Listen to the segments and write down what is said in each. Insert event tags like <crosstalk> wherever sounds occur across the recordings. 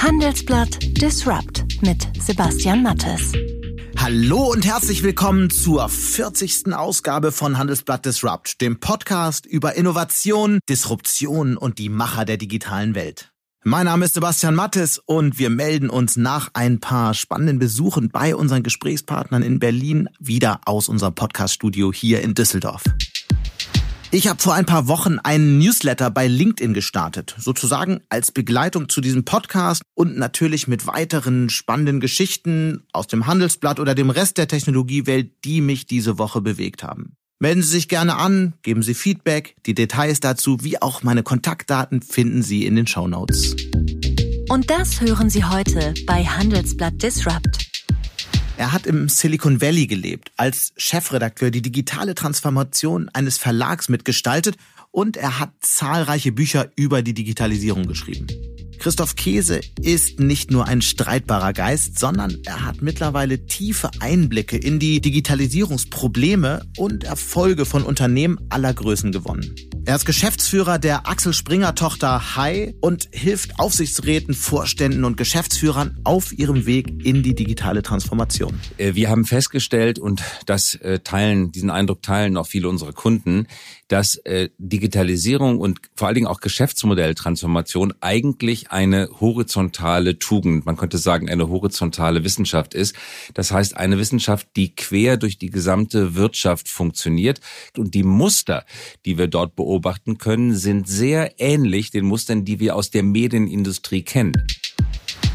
Handelsblatt Disrupt mit Sebastian Mattes. Hallo und herzlich willkommen zur 40. Ausgabe von Handelsblatt Disrupt, dem Podcast über Innovation, Disruption und die Macher der digitalen Welt. Mein Name ist Sebastian Mattes und wir melden uns nach ein paar spannenden Besuchen bei unseren Gesprächspartnern in Berlin wieder aus unserem Podcaststudio hier in Düsseldorf. Ich habe vor ein paar Wochen einen Newsletter bei LinkedIn gestartet, sozusagen als Begleitung zu diesem Podcast und natürlich mit weiteren spannenden Geschichten aus dem Handelsblatt oder dem Rest der Technologiewelt, die mich diese Woche bewegt haben. Melden Sie sich gerne an, geben Sie Feedback, die Details dazu wie auch meine Kontaktdaten finden Sie in den Show Notes. Und das hören Sie heute bei Handelsblatt Disrupt. Er hat im Silicon Valley gelebt, als Chefredakteur die digitale Transformation eines Verlags mitgestaltet und er hat zahlreiche Bücher über die Digitalisierung geschrieben. Christoph Käse ist nicht nur ein streitbarer Geist, sondern er hat mittlerweile tiefe Einblicke in die Digitalisierungsprobleme und Erfolge von Unternehmen aller Größen gewonnen. Er ist Geschäftsführer der Axel Springer Tochter Hai und hilft Aufsichtsräten, Vorständen und Geschäftsführern auf ihrem Weg in die digitale Transformation. Äh, wir haben festgestellt und das äh, teilen, diesen Eindruck teilen auch viele unserer Kunden, dass äh, Digitalisierung und vor allen Dingen auch Geschäftsmodelltransformation eigentlich eine horizontale Tugend, man könnte sagen eine horizontale Wissenschaft ist. Das heißt eine Wissenschaft, die quer durch die gesamte Wirtschaft funktioniert und die Muster, die wir dort beobachten können, sind sehr ähnlich den Mustern, die wir aus der Medienindustrie kennen.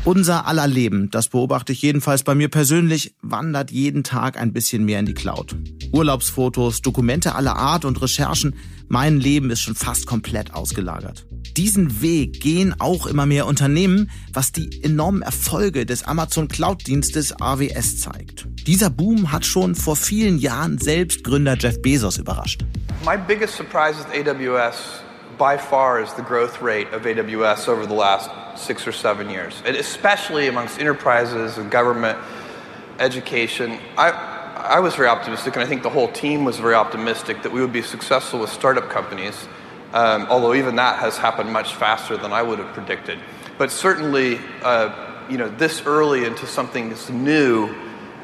Unser aller Leben, das beobachte ich jedenfalls bei mir persönlich, wandert jeden Tag ein bisschen mehr in die Cloud. Urlaubsfotos, Dokumente aller Art und Recherchen, mein Leben ist schon fast komplett ausgelagert. Diesen Weg gehen auch immer mehr Unternehmen, was die enormen Erfolge des Amazon Cloud-Dienstes AWS zeigt. Dieser Boom hat schon vor vielen Jahren selbst Gründer Jeff Bezos überrascht. My biggest surprise with AWS by far is the growth rate of AWS over the last six or seven years, and especially amongst enterprises and government, education. I, I was very optimistic, and I think the whole team was very optimistic that we would be successful with startup companies, um, although even that has happened much faster than I would have predicted. But certainly, uh, you know, this early into something that's new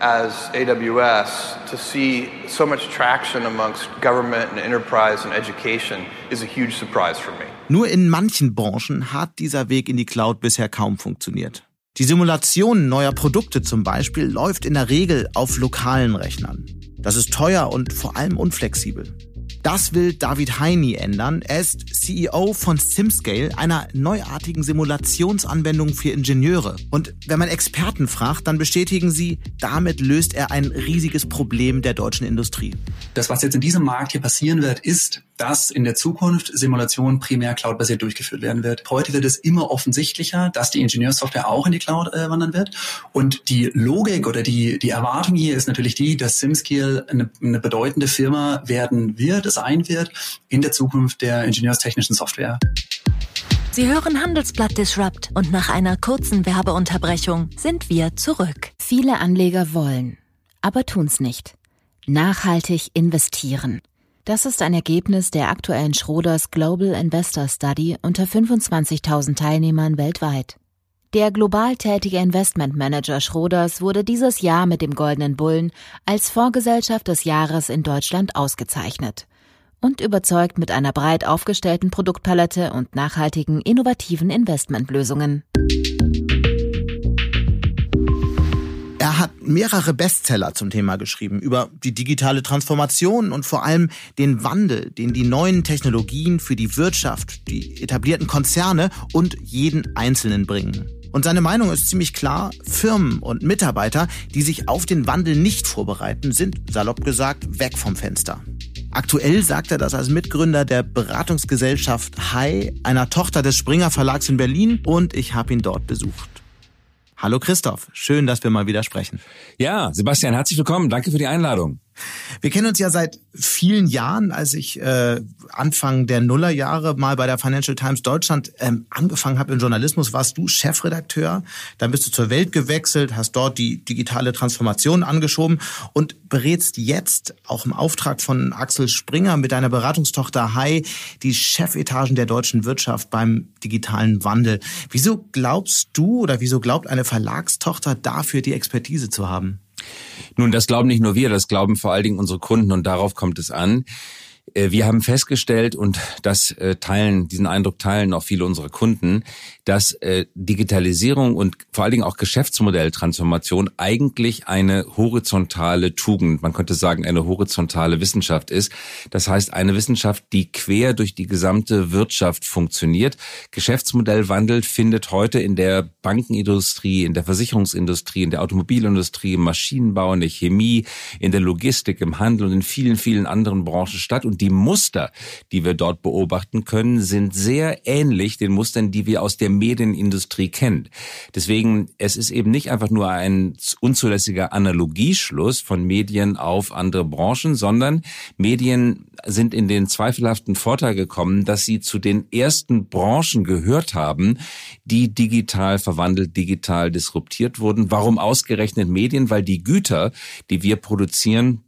as AWS to see so much traction amongst government and enterprise and education is a huge surprise for me. Nur in manchen Branchen hat dieser Weg in die Cloud bisher kaum funktioniert. Die Simulation neuer Produkte zum Beispiel läuft in der Regel auf lokalen Rechnern. Das ist teuer und vor allem unflexibel. Das will David Heini ändern. Er ist CEO von SimScale, einer neuartigen Simulationsanwendung für Ingenieure. Und wenn man Experten fragt, dann bestätigen sie, damit löst er ein riesiges Problem der deutschen Industrie. Das, was jetzt in diesem Markt hier passieren wird, ist, dass in der Zukunft Simulation primär cloudbasiert durchgeführt werden wird. Heute wird es immer offensichtlicher, dass die Ingenieurssoftware auch in die Cloud äh, wandern wird. Und die Logik oder die, die Erwartung hier ist natürlich die, dass SimScale eine, eine bedeutende Firma werden wird, sein wird in der Zukunft der ingenieurstechnischen Software. Sie hören Handelsblatt Disrupt und nach einer kurzen Werbeunterbrechung sind wir zurück. Viele Anleger wollen, aber tun's nicht. Nachhaltig investieren. Das ist ein Ergebnis der aktuellen Schroders Global Investor Study unter 25.000 Teilnehmern weltweit. Der global tätige Investmentmanager Schroders wurde dieses Jahr mit dem Goldenen Bullen als Vorgesellschaft des Jahres in Deutschland ausgezeichnet und überzeugt mit einer breit aufgestellten Produktpalette und nachhaltigen, innovativen Investmentlösungen. Er hat mehrere Bestseller zum Thema geschrieben über die digitale Transformation und vor allem den Wandel, den die neuen Technologien für die Wirtschaft, die etablierten Konzerne und jeden Einzelnen bringen. Und seine Meinung ist ziemlich klar, Firmen und Mitarbeiter, die sich auf den Wandel nicht vorbereiten, sind, salopp gesagt, weg vom Fenster. Aktuell sagt er das als Mitgründer der Beratungsgesellschaft Hai, einer Tochter des Springer Verlags in Berlin, und ich habe ihn dort besucht. Hallo Christoph, schön, dass wir mal wieder sprechen. Ja, Sebastian, herzlich willkommen. Danke für die Einladung. Wir kennen uns ja seit vielen Jahren, als ich äh, Anfang der Nullerjahre mal bei der Financial Times Deutschland ähm, angefangen habe im Journalismus, warst du Chefredakteur. Dann bist du zur Welt gewechselt, hast dort die digitale Transformation angeschoben und berätst jetzt auch im Auftrag von Axel Springer mit deiner Beratungstochter Hai die Chefetagen der deutschen Wirtschaft beim digitalen Wandel. Wieso glaubst du oder wieso glaubt eine Verlagstochter dafür die Expertise zu haben? Nun, das glauben nicht nur wir, das glauben vor allen Dingen unsere Kunden und darauf kommt es an. Äh, wir haben festgestellt, und das äh, teilen, diesen Eindruck teilen auch viele unserer Kunden, dass äh, Digitalisierung und vor allen Dingen auch Geschäftsmodelltransformation eigentlich eine horizontale Tugend, man könnte sagen eine horizontale Wissenschaft ist. Das heißt eine Wissenschaft, die quer durch die gesamte Wirtschaft funktioniert. Geschäftsmodellwandel findet heute in der Bankenindustrie, in der Versicherungsindustrie, in der Automobilindustrie, im Maschinenbau, in der Chemie, in der Logistik, im Handel und in vielen, vielen anderen Branchen statt. Und die Muster, die wir dort beobachten können, sind sehr ähnlich den Mustern, die wir aus der Medienindustrie kennt. Deswegen, es ist eben nicht einfach nur ein unzulässiger Analogieschluss von Medien auf andere Branchen, sondern Medien sind in den zweifelhaften Vorteil gekommen, dass sie zu den ersten Branchen gehört haben, die digital verwandelt, digital disruptiert wurden. Warum ausgerechnet Medien? Weil die Güter, die wir produzieren,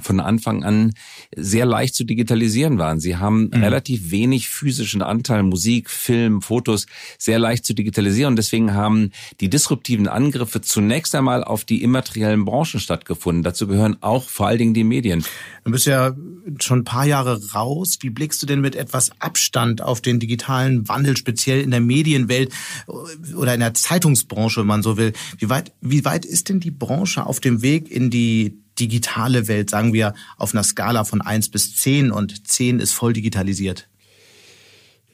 von Anfang an sehr leicht zu digitalisieren waren. Sie haben mhm. relativ wenig physischen Anteil, Musik, Film, Fotos, sehr leicht zu digitalisieren. deswegen haben die disruptiven Angriffe zunächst einmal auf die immateriellen Branchen stattgefunden. Dazu gehören auch vor allen Dingen die Medien. Du bist ja schon ein paar Jahre raus. Wie blickst du denn mit etwas Abstand auf den digitalen Wandel, speziell in der Medienwelt oder in der Zeitungsbranche, wenn man so will? Wie weit, wie weit ist denn die Branche auf dem Weg in die digitale Welt, sagen wir auf einer Skala von eins bis zehn und zehn ist voll digitalisiert?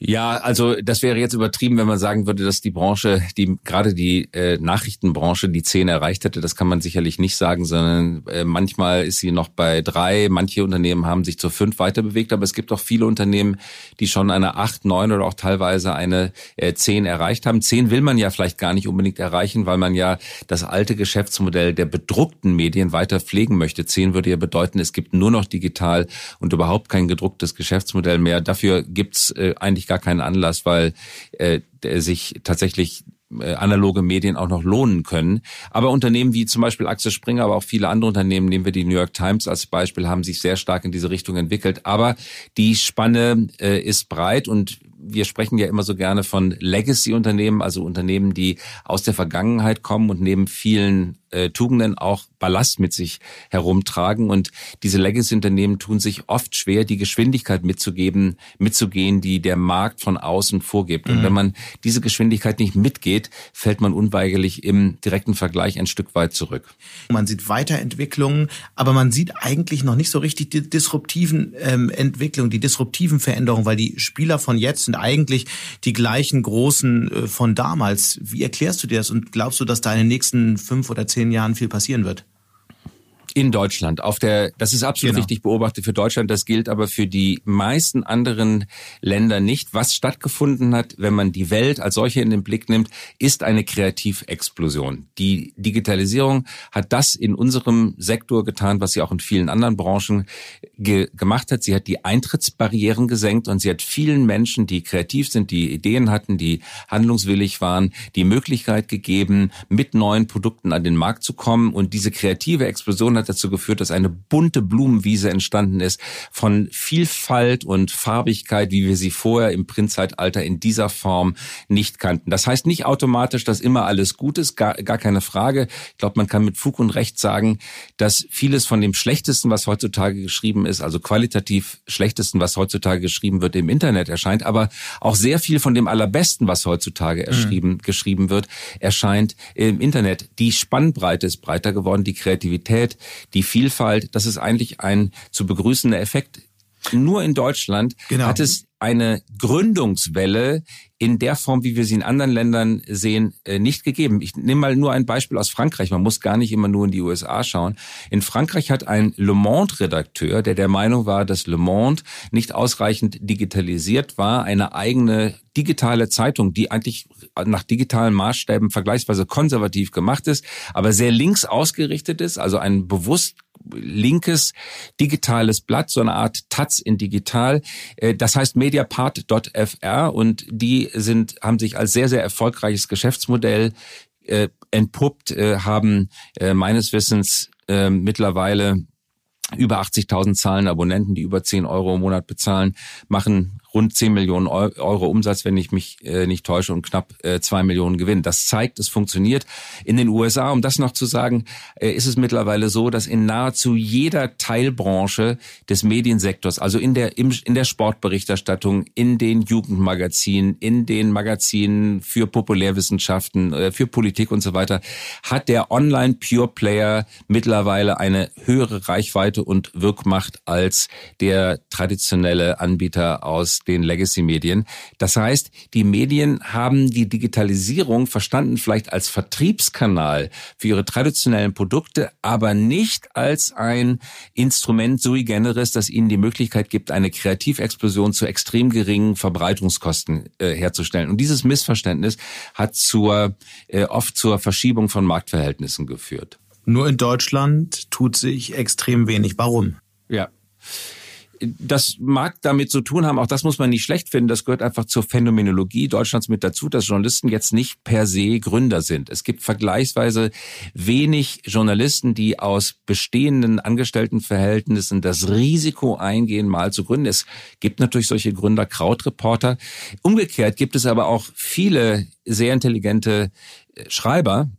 Ja, also das wäre jetzt übertrieben, wenn man sagen würde, dass die Branche, die gerade die äh, Nachrichtenbranche die zehn erreicht hätte. Das kann man sicherlich nicht sagen, sondern äh, manchmal ist sie noch bei drei. Manche Unternehmen haben sich zur fünf weiterbewegt, aber es gibt auch viele Unternehmen, die schon eine acht, neun oder auch teilweise eine äh, zehn erreicht haben. Zehn will man ja vielleicht gar nicht unbedingt erreichen, weil man ja das alte Geschäftsmodell der bedruckten Medien weiter pflegen möchte. Zehn würde ja bedeuten, es gibt nur noch digital und überhaupt kein gedrucktes Geschäftsmodell mehr. Dafür gibt's äh, eigentlich gar keinen Anlass, weil äh, sich tatsächlich äh, analoge Medien auch noch lohnen können. Aber Unternehmen wie zum Beispiel Axel Springer, aber auch viele andere Unternehmen, nehmen wir die New York Times als Beispiel, haben sich sehr stark in diese Richtung entwickelt. Aber die Spanne äh, ist breit und wir sprechen ja immer so gerne von Legacy-Unternehmen, also Unternehmen, die aus der Vergangenheit kommen und neben vielen äh, Tugenden auch Ballast mit sich herumtragen. Und diese Legacy-Unternehmen tun sich oft schwer, die Geschwindigkeit mitzugeben, mitzugehen, die der Markt von außen vorgibt. Und mhm. wenn man diese Geschwindigkeit nicht mitgeht, fällt man unweigerlich im direkten Vergleich ein Stück weit zurück. Man sieht Weiterentwicklungen, aber man sieht eigentlich noch nicht so richtig die disruptiven ähm, Entwicklungen, die disruptiven Veränderungen, weil die Spieler von jetzt sind eigentlich die gleichen großen äh, von damals. Wie erklärst du dir das und glaubst du, dass da in den nächsten fünf oder zehn Jahren viel passieren wird? In Deutschland. Auf der, das ist absolut genau. richtig beobachtet für Deutschland. Das gilt aber für die meisten anderen Länder nicht. Was stattgefunden hat, wenn man die Welt als solche in den Blick nimmt, ist eine Kreativexplosion. Die Digitalisierung hat das in unserem Sektor getan, was sie auch in vielen anderen Branchen ge gemacht hat. Sie hat die Eintrittsbarrieren gesenkt und sie hat vielen Menschen, die kreativ sind, die Ideen hatten, die handlungswillig waren, die Möglichkeit gegeben, mit neuen Produkten an den Markt zu kommen. Und diese kreative Explosion hat dazu geführt, dass eine bunte Blumenwiese entstanden ist von Vielfalt und Farbigkeit, wie wir sie vorher im Printzeitalter in dieser Form nicht kannten. Das heißt nicht automatisch, dass immer alles gut ist, gar, gar keine Frage. Ich glaube, man kann mit Fug und Recht sagen, dass vieles von dem Schlechtesten, was heutzutage geschrieben ist, also qualitativ Schlechtesten, was heutzutage geschrieben wird, im Internet erscheint, aber auch sehr viel von dem Allerbesten, was heutzutage erschrieben, mhm. geschrieben wird, erscheint im Internet. Die Spannbreite ist breiter geworden, die Kreativität, die Vielfalt, das ist eigentlich ein zu begrüßender Effekt. Nur in Deutschland genau. hat es eine Gründungswelle in der Form, wie wir sie in anderen Ländern sehen, äh, nicht gegeben. Ich nehme mal nur ein Beispiel aus Frankreich. Man muss gar nicht immer nur in die USA schauen. In Frankreich hat ein Le Monde-Redakteur, der der Meinung war, dass Le Monde nicht ausreichend digitalisiert war, eine eigene digitale Zeitung, die eigentlich nach digitalen Maßstäben vergleichsweise konservativ gemacht ist, aber sehr links ausgerichtet ist, also ein bewusst linkes digitales Blatt, so eine Art Taz in digital. Äh, das heißt mediapart.fr und die sind, haben sich als sehr, sehr erfolgreiches Geschäftsmodell äh, entpuppt, äh, haben äh, meines Wissens äh, mittlerweile über 80.000 Zahlen Abonnenten, die über 10 Euro im Monat bezahlen, machen rund 10 Millionen Euro Umsatz, wenn ich mich äh, nicht täusche, und knapp äh, 2 Millionen Gewinn. Das zeigt, es funktioniert. In den USA, um das noch zu sagen, äh, ist es mittlerweile so, dass in nahezu jeder Teilbranche des Mediensektors, also in der, im, in der Sportberichterstattung, in den Jugendmagazinen, in den Magazinen für Populärwissenschaften, äh, für Politik und so weiter, hat der Online Pure Player mittlerweile eine höhere Reichweite und Wirkmacht als der traditionelle Anbieter aus den Legacy-Medien. Das heißt, die Medien haben die Digitalisierung verstanden vielleicht als Vertriebskanal für ihre traditionellen Produkte, aber nicht als ein Instrument sui generis, das ihnen die Möglichkeit gibt, eine Kreativexplosion zu extrem geringen Verbreitungskosten äh, herzustellen. Und dieses Missverständnis hat zur, äh, oft zur Verschiebung von Marktverhältnissen geführt. Nur in Deutschland tut sich extrem wenig. Warum? Ja das mag damit zu tun haben, auch das muss man nicht schlecht finden, das gehört einfach zur Phänomenologie Deutschlands mit dazu, dass Journalisten jetzt nicht per se Gründer sind. Es gibt vergleichsweise wenig Journalisten, die aus bestehenden Angestelltenverhältnissen das Risiko eingehen, mal zu gründen. Es gibt natürlich solche Gründer, Krautreporter. Umgekehrt gibt es aber auch viele sehr intelligente Schreiber,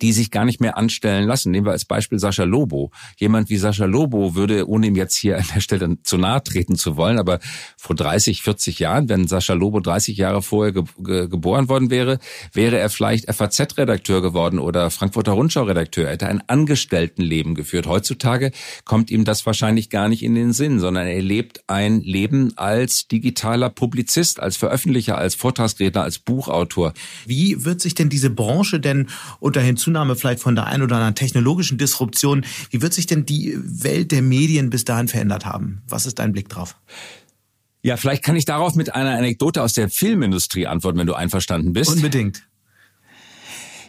die sich gar nicht mehr anstellen lassen. Nehmen wir als Beispiel Sascha Lobo. Jemand wie Sascha Lobo würde, ohne ihm jetzt hier an der Stelle zu nahe treten zu wollen, aber vor 30, 40 Jahren, wenn Sascha Lobo 30 Jahre vorher ge ge geboren worden wäre, wäre er vielleicht FAZ-Redakteur geworden oder Frankfurter Rundschau-Redakteur. Er hätte ein Angestelltenleben geführt. Heutzutage kommt ihm das wahrscheinlich gar nicht in den Sinn, sondern er lebt ein Leben als digitaler Publizist, als Veröffentlicher, als Vortragsredner, als Buchautor. Wie wird sich denn diese Branche denn unter Hinzunahme vielleicht von der ein oder anderen technologischen Disruption, wie wird sich denn die Welt der Medien bis dahin verändert haben? Was ist dein Blick drauf? Ja, vielleicht kann ich darauf mit einer Anekdote aus der Filmindustrie antworten, wenn du einverstanden bist. Unbedingt.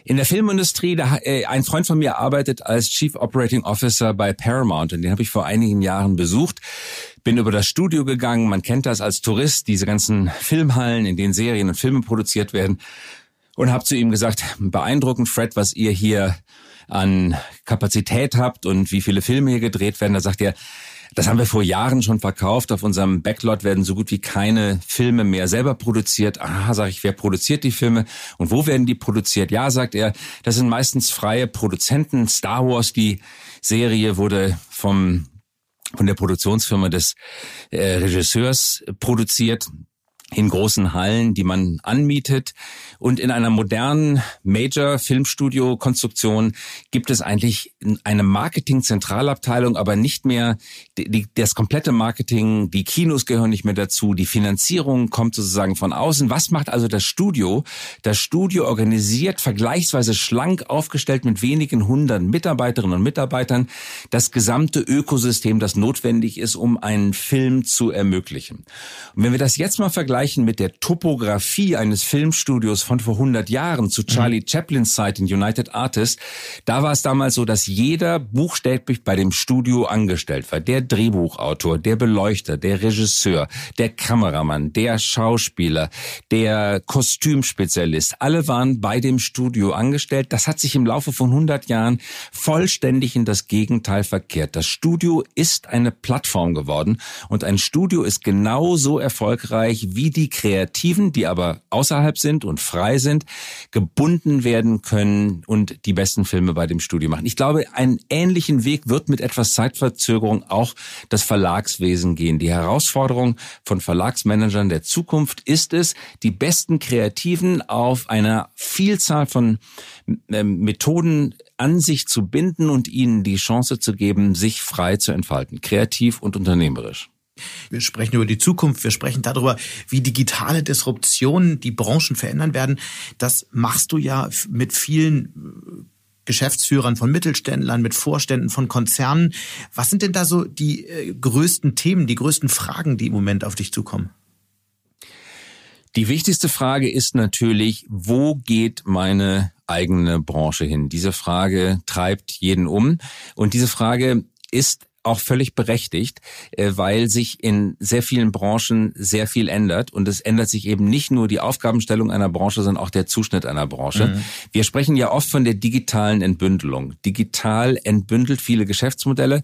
In der Filmindustrie, da, äh, ein Freund von mir arbeitet als Chief Operating Officer bei Paramount und den habe ich vor einigen Jahren besucht. Bin über das Studio gegangen, man kennt das als Tourist, diese ganzen Filmhallen, in denen Serien und Filme produziert werden und habe zu ihm gesagt, beeindruckend, Fred, was ihr hier an Kapazität habt und wie viele Filme hier gedreht werden. Da sagt er, das haben wir vor Jahren schon verkauft. Auf unserem Backlot werden so gut wie keine Filme mehr selber produziert. Aha, sage ich, wer produziert die Filme und wo werden die produziert? Ja, sagt er, das sind meistens freie Produzenten. Star Wars, die Serie wurde vom von der Produktionsfirma des äh, Regisseurs produziert in großen Hallen, die man anmietet. Und in einer modernen Major-Filmstudio-Konstruktion gibt es eigentlich eine Marketing-Zentralabteilung, aber nicht mehr die, das komplette Marketing. Die Kinos gehören nicht mehr dazu. Die Finanzierung kommt sozusagen von außen. Was macht also das Studio? Das Studio organisiert vergleichsweise schlank aufgestellt mit wenigen hundert Mitarbeiterinnen und Mitarbeitern das gesamte Ökosystem, das notwendig ist, um einen Film zu ermöglichen. Und wenn wir das jetzt mal vergleichen mit der Topografie eines Filmstudios von vor 100 Jahren zu Charlie mhm. Chaplins Zeit in United Artists, da war es damals so, dass jeder buchstäblich bei dem Studio angestellt war. Der Drehbuchautor, der Beleuchter, der Regisseur, der Kameramann, der Schauspieler, der Kostümspezialist, alle waren bei dem Studio angestellt. Das hat sich im Laufe von 100 Jahren vollständig in das Gegenteil verkehrt. Das Studio ist eine Plattform geworden und ein Studio ist genauso erfolgreich wie die Kreativen, die aber außerhalb sind und frei frei sind, gebunden werden können und die besten Filme bei dem Studio machen. Ich glaube, einen ähnlichen Weg wird mit etwas Zeitverzögerung auch das Verlagswesen gehen. Die Herausforderung von Verlagsmanagern der Zukunft ist es, die besten Kreativen auf einer Vielzahl von ähm, Methoden an sich zu binden und ihnen die Chance zu geben, sich frei zu entfalten, kreativ und unternehmerisch. Wir sprechen über die Zukunft, wir sprechen darüber, wie digitale Disruptionen die Branchen verändern werden. Das machst du ja mit vielen äh, Geschäftsführern von Mittelständlern, mit Vorständen von Konzernen. Was sind denn da so die äh, größten Themen, die größten Fragen, die im Moment auf dich zukommen? Die wichtigste Frage ist natürlich, wo geht meine eigene Branche hin? Diese Frage treibt jeden um. Und diese Frage ist auch völlig berechtigt, äh, weil sich in sehr vielen Branchen sehr viel ändert und es ändert sich eben nicht nur die Aufgabenstellung einer Branche, sondern auch der Zuschnitt einer Branche. Mhm. Wir sprechen ja oft von der digitalen Entbündelung. Digital entbündelt viele Geschäftsmodelle.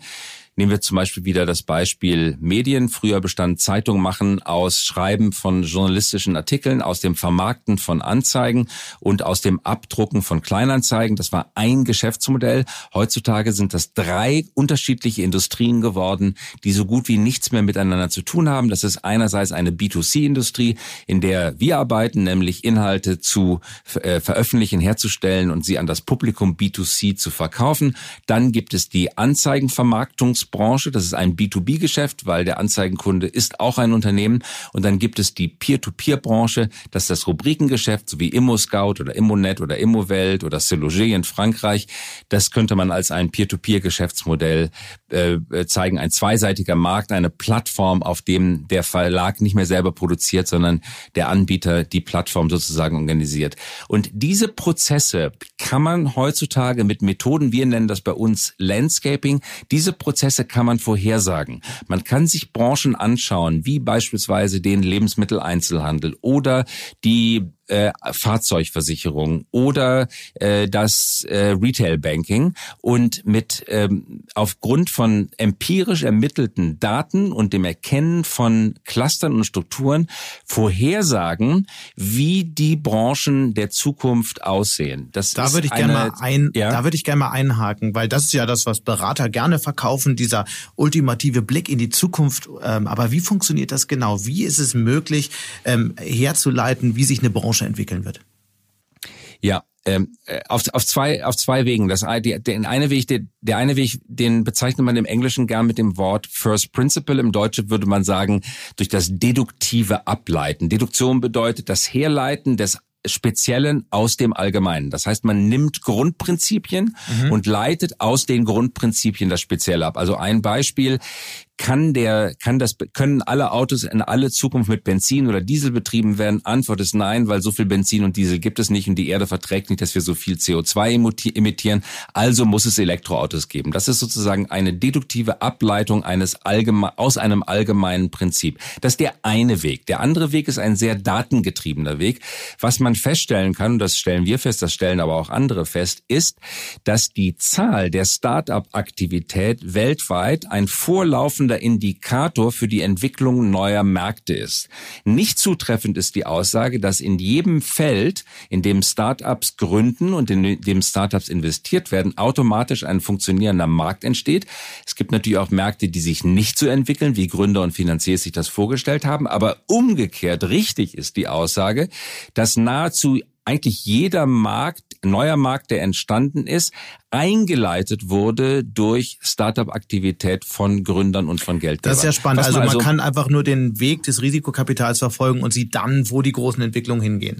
Nehmen wir zum Beispiel wieder das Beispiel Medien. Früher bestand Zeitung machen aus Schreiben von journalistischen Artikeln, aus dem Vermarkten von Anzeigen und aus dem Abdrucken von Kleinanzeigen. Das war ein Geschäftsmodell. Heutzutage sind das drei unterschiedliche Industrien geworden, die so gut wie nichts mehr miteinander zu tun haben. Das ist einerseits eine B2C-Industrie, in der wir arbeiten, nämlich Inhalte zu äh, veröffentlichen, herzustellen und sie an das Publikum B2C zu verkaufen. Dann gibt es die Anzeigenvermarktungs Branche. Das ist ein B2B-Geschäft, weil der Anzeigenkunde ist auch ein Unternehmen. Und dann gibt es die Peer-to-Peer-Branche. Das ist das Rubrikengeschäft, so wie ImmoScout oder ImmoNet oder ImmoWelt oder Celoger in Frankreich. Das könnte man als ein Peer-to-Peer-Geschäftsmodell äh, zeigen. Ein zweiseitiger Markt, eine Plattform, auf dem der Verlag nicht mehr selber produziert, sondern der Anbieter die Plattform sozusagen organisiert. Und diese Prozesse kann man heutzutage mit Methoden, wir nennen das bei uns Landscaping, diese Prozesse Prozesse kann man vorhersagen. Man kann sich Branchen anschauen, wie beispielsweise den Lebensmitteleinzelhandel oder die äh, Fahrzeugversicherung oder äh, das äh, Retail Banking und mit ähm, aufgrund von empirisch ermittelten Daten und dem Erkennen von Clustern und Strukturen vorhersagen, wie die Branchen der Zukunft aussehen. Das da würde ich gerne mal ein, ja? da würde ich gerne mal einhaken, weil das ist ja das, was Berater gerne verkaufen, dieser ultimative Blick in die Zukunft. Ähm, aber wie funktioniert das genau? Wie ist es möglich, ähm, herzuleiten, wie sich eine Branche Branche entwickeln wird? Ja, ähm, äh, auf, auf zwei auf zwei Wegen. Das der, der eine Weg, der, der eine Weg, den bezeichnet man im Englischen gern mit dem Wort First Principle. Im Deutschen würde man sagen durch das deduktive Ableiten. Deduktion bedeutet das Herleiten des Speziellen aus dem Allgemeinen. Das heißt, man nimmt Grundprinzipien mhm. und leitet aus den Grundprinzipien das Spezielle ab. Also ein Beispiel kann der, kann das, können alle Autos in alle Zukunft mit Benzin oder Diesel betrieben werden? Antwort ist nein, weil so viel Benzin und Diesel gibt es nicht und die Erde verträgt nicht, dass wir so viel CO2 emittieren. Also muss es Elektroautos geben. Das ist sozusagen eine deduktive Ableitung eines allgeme aus einem allgemeinen Prinzip. Das ist der eine Weg. Der andere Weg ist ein sehr datengetriebener Weg. Was man feststellen kann, und das stellen wir fest, das stellen aber auch andere fest, ist, dass die Zahl der Start-up-Aktivität weltweit ein vorlaufender laufender Indikator für die Entwicklung neuer Märkte ist. Nicht zutreffend ist die Aussage, dass in jedem Feld, in dem Startups gründen und in dem Startups investiert werden, automatisch ein funktionierender Markt entsteht. Es gibt natürlich auch Märkte, die sich nicht so entwickeln, wie Gründer und Finanziers sich das vorgestellt haben. Aber umgekehrt richtig ist die Aussage, dass nahezu eigentlich jeder Markt, neuer Markt, der entstanden ist, eingeleitet wurde durch Startup-Aktivität von Gründern und von Geldgebern. Das ist ja spannend. Also man also kann einfach nur den Weg des Risikokapitals verfolgen und sieht dann, wo die großen Entwicklungen hingehen.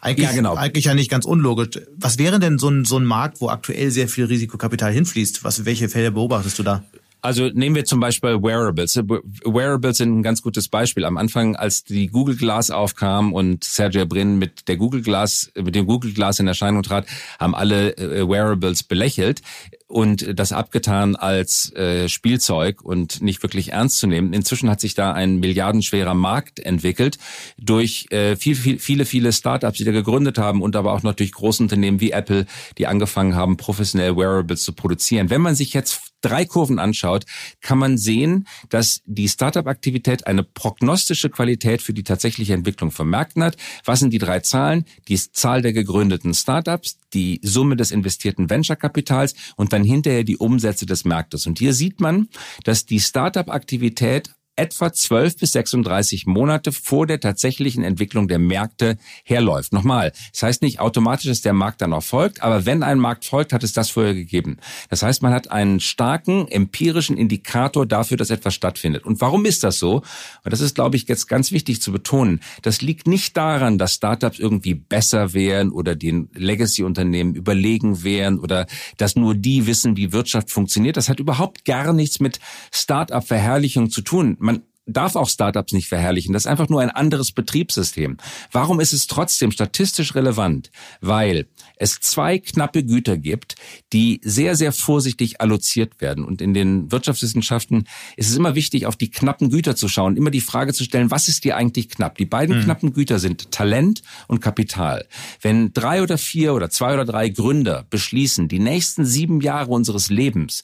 Eigentlich, ja, genau. eigentlich ja nicht ganz unlogisch. Was wäre denn so ein, so ein Markt, wo aktuell sehr viel Risikokapital hinfließt? Was, welche Fälle beobachtest du da? Also nehmen wir zum Beispiel Wearables. Wearables sind ein ganz gutes Beispiel. Am Anfang, als die Google Glass aufkam und Sergey Brin mit der Google Glass, mit dem Google Glass in Erscheinung trat, haben alle äh, Wearables belächelt und das abgetan als äh, Spielzeug und nicht wirklich ernst zu nehmen. Inzwischen hat sich da ein milliardenschwerer Markt entwickelt durch äh, viel, viel, viele, viele Startups, die da gegründet haben und aber auch natürlich große Unternehmen wie Apple, die angefangen haben, professionell Wearables zu produzieren. Wenn man sich jetzt drei Kurven anschaut, kann man sehen, dass die Startup-Aktivität eine prognostische Qualität für die tatsächliche Entwicklung von Märkten hat. Was sind die drei Zahlen? Die Zahl der gegründeten Startups, die Summe des investierten Venture-Kapitals und dann hinterher die Umsätze des Marktes. Und hier sieht man, dass die Startup-Aktivität etwa 12 bis 36 Monate vor der tatsächlichen Entwicklung der Märkte herläuft. Nochmal, das heißt nicht automatisch, dass der Markt dann auch folgt, aber wenn ein Markt folgt, hat es das vorher gegeben. Das heißt, man hat einen starken empirischen Indikator dafür, dass etwas stattfindet. Und warum ist das so? Und das ist, glaube ich, jetzt ganz wichtig zu betonen. Das liegt nicht daran, dass Startups irgendwie besser wären oder den Legacy-Unternehmen überlegen wären oder dass nur die wissen, wie Wirtschaft funktioniert. Das hat überhaupt gar nichts mit Startup-Verherrlichung zu tun darf auch Startups nicht verherrlichen. Das ist einfach nur ein anderes Betriebssystem. Warum ist es trotzdem statistisch relevant? Weil es zwei knappe Güter gibt, die sehr, sehr vorsichtig alloziert werden. Und in den Wirtschaftswissenschaften ist es immer wichtig, auf die knappen Güter zu schauen, immer die Frage zu stellen, was ist dir eigentlich knapp? Die beiden mhm. knappen Güter sind Talent und Kapital. Wenn drei oder vier oder zwei oder drei Gründer beschließen, die nächsten sieben Jahre unseres Lebens,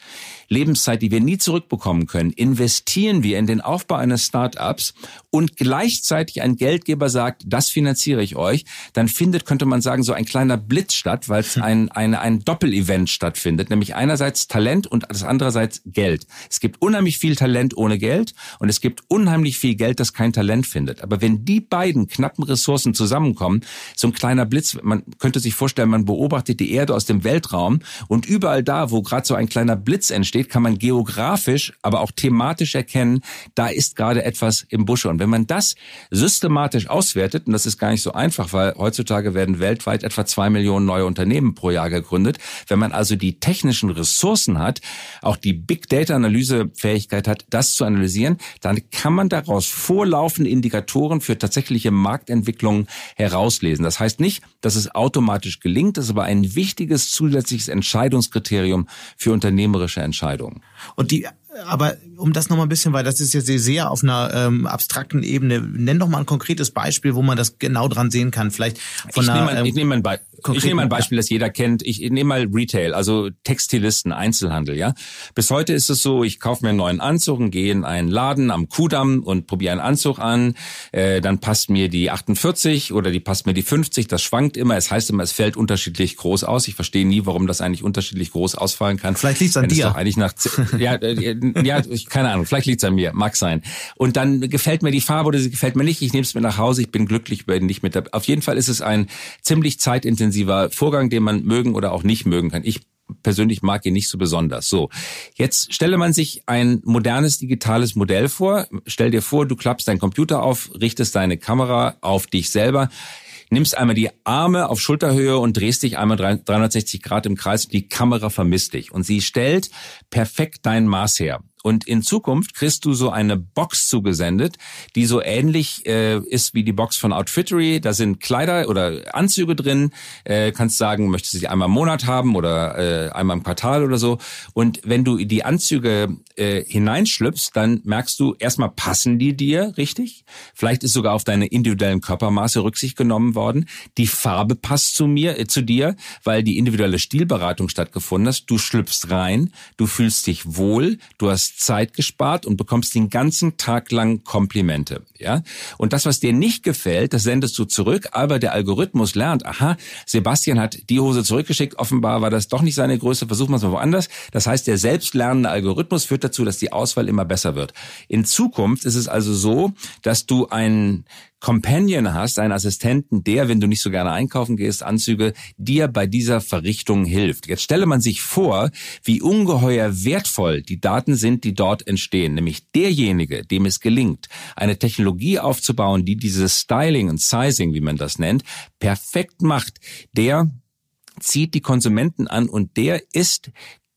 Lebenszeit, die wir nie zurückbekommen können, investieren wir in den Aufbau eines Startups und gleichzeitig ein Geldgeber sagt, das finanziere ich euch, dann findet, könnte man sagen, so ein kleiner Blitz statt, weil es <laughs> ein, ein, ein Doppelevent stattfindet, nämlich einerseits Talent und das andererseits Geld. Es gibt unheimlich viel Talent ohne Geld und es gibt unheimlich viel Geld, das kein Talent findet. Aber wenn die beiden knappen Ressourcen zusammenkommen, so ein kleiner Blitz, man könnte sich vorstellen, man beobachtet die Erde aus dem Weltraum und überall da, wo gerade so ein kleiner Blitz entsteht, kann man geografisch, aber auch thematisch erkennen, da ist gerade etwas im Busche. Und wenn man das systematisch auswertet, und das ist gar nicht so einfach, weil heutzutage werden weltweit etwa zwei Millionen neue Unternehmen pro Jahr gegründet, wenn man also die technischen Ressourcen hat, auch die Big Data Analysefähigkeit hat, das zu analysieren, dann kann man daraus vorlaufende Indikatoren für tatsächliche Marktentwicklungen herauslesen. Das heißt nicht, dass es automatisch gelingt, ist aber ein wichtiges zusätzliches Entscheidungskriterium für unternehmerische Entscheidungen. Und die aber um das nochmal ein bisschen, weil das ist ja sehr, sehr auf einer ähm, abstrakten Ebene. Nenn doch mal ein konkretes Beispiel, wo man das genau dran sehen kann. Vielleicht von ich einer, nehme, ähm, ich nehme ein, Be ich nehme ein Beispiel, das jeder kennt. Ich nehme mal Retail, also Textilisten, Einzelhandel. Ja, bis heute ist es so: Ich kaufe mir einen neuen Anzug und gehe in einen Laden am Kudamm und probiere einen Anzug an. Äh, dann passt mir die 48 oder die passt mir die 50. Das schwankt immer. Es heißt immer, es fällt unterschiedlich groß aus. Ich verstehe nie, warum das eigentlich unterschiedlich groß ausfallen kann. Vielleicht liegt es an dir. Doch eigentlich nach ja, äh, ja, ich, keine Ahnung. Vielleicht liegt es an mir. Mag sein. Und dann gefällt mir die Farbe oder sie gefällt mir nicht. Ich nehme es mit nach Hause. Ich bin glücklich über nicht mit. Auf jeden Fall ist es ein ziemlich zeitintensiver Vorgang, den man mögen oder auch nicht mögen kann. Ich persönlich mag ihn nicht so besonders. So, jetzt stelle man sich ein modernes digitales Modell vor. Stell dir vor, du klappst deinen Computer auf, richtest deine Kamera auf dich selber nimmst einmal die Arme auf Schulterhöhe und drehst dich einmal 360 Grad im Kreis. Die Kamera vermisst dich und sie stellt perfekt dein Maß her. Und in Zukunft kriegst du so eine Box zugesendet, die so ähnlich äh, ist wie die Box von Outfittery. Da sind Kleider oder Anzüge drin. Äh, kannst sagen, möchtest du sie einmal im Monat haben oder äh, einmal im Quartal oder so. Und wenn du die Anzüge äh, hineinschlüpfst, dann merkst du, erstmal passen die dir richtig. Vielleicht ist sogar auf deine individuellen Körpermaße Rücksicht genommen worden. Die Farbe passt zu mir, äh, zu dir, weil die individuelle Stilberatung stattgefunden hat. Du schlüpfst rein, du fühlst dich wohl, du hast Zeit gespart und bekommst den ganzen Tag lang Komplimente. Ja? Und das, was dir nicht gefällt, das sendest du zurück, aber der Algorithmus lernt, aha, Sebastian hat die Hose zurückgeschickt, offenbar war das doch nicht seine Größe, versuchen wir es mal woanders. Das heißt, der selbstlernende Algorithmus führt dazu, dass die Auswahl immer besser wird. In Zukunft ist es also so, dass du einen Companion hast, einen Assistenten, der, wenn du nicht so gerne einkaufen gehst, Anzüge, dir bei dieser Verrichtung hilft. Jetzt stelle man sich vor, wie ungeheuer wertvoll die Daten sind, die dort entstehen. Nämlich derjenige, dem es gelingt, eine Technologie aufzubauen, die dieses Styling und Sizing, wie man das nennt, perfekt macht, der zieht die Konsumenten an und der ist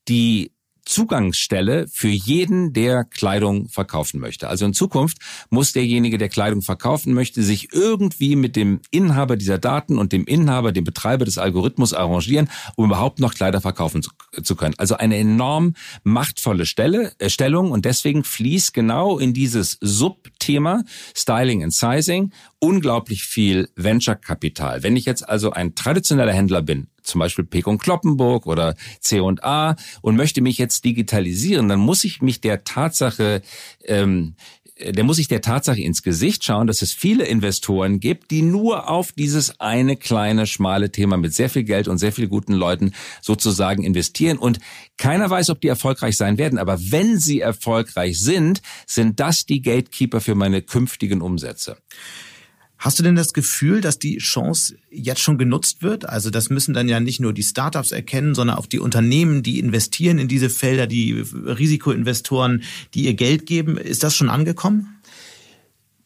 die Zugangsstelle für jeden, der Kleidung verkaufen möchte. Also in Zukunft muss derjenige, der Kleidung verkaufen möchte, sich irgendwie mit dem Inhaber dieser Daten und dem Inhaber, dem Betreiber des Algorithmus arrangieren, um überhaupt noch Kleider verkaufen zu, zu können. Also eine enorm machtvolle Stelle, äh, Stellung und deswegen fließt genau in dieses Subthema Styling and Sizing unglaublich viel Venture-Kapital. Wenn ich jetzt also ein traditioneller Händler bin, zum Beispiel Pek und Kloppenburg oder C&A und möchte mich jetzt digitalisieren, dann muss ich mich der Tatsache ähm, der muss sich der Tatsache ins Gesicht schauen, dass es viele Investoren gibt, die nur auf dieses eine kleine, schmale Thema mit sehr viel Geld und sehr viel guten Leuten sozusagen investieren. Und keiner weiß, ob die erfolgreich sein werden. Aber wenn sie erfolgreich sind, sind das die Gatekeeper für meine künftigen Umsätze. Hast du denn das Gefühl, dass die Chance jetzt schon genutzt wird? Also das müssen dann ja nicht nur die Startups erkennen, sondern auch die Unternehmen, die investieren in diese Felder, die Risikoinvestoren, die ihr Geld geben. Ist das schon angekommen?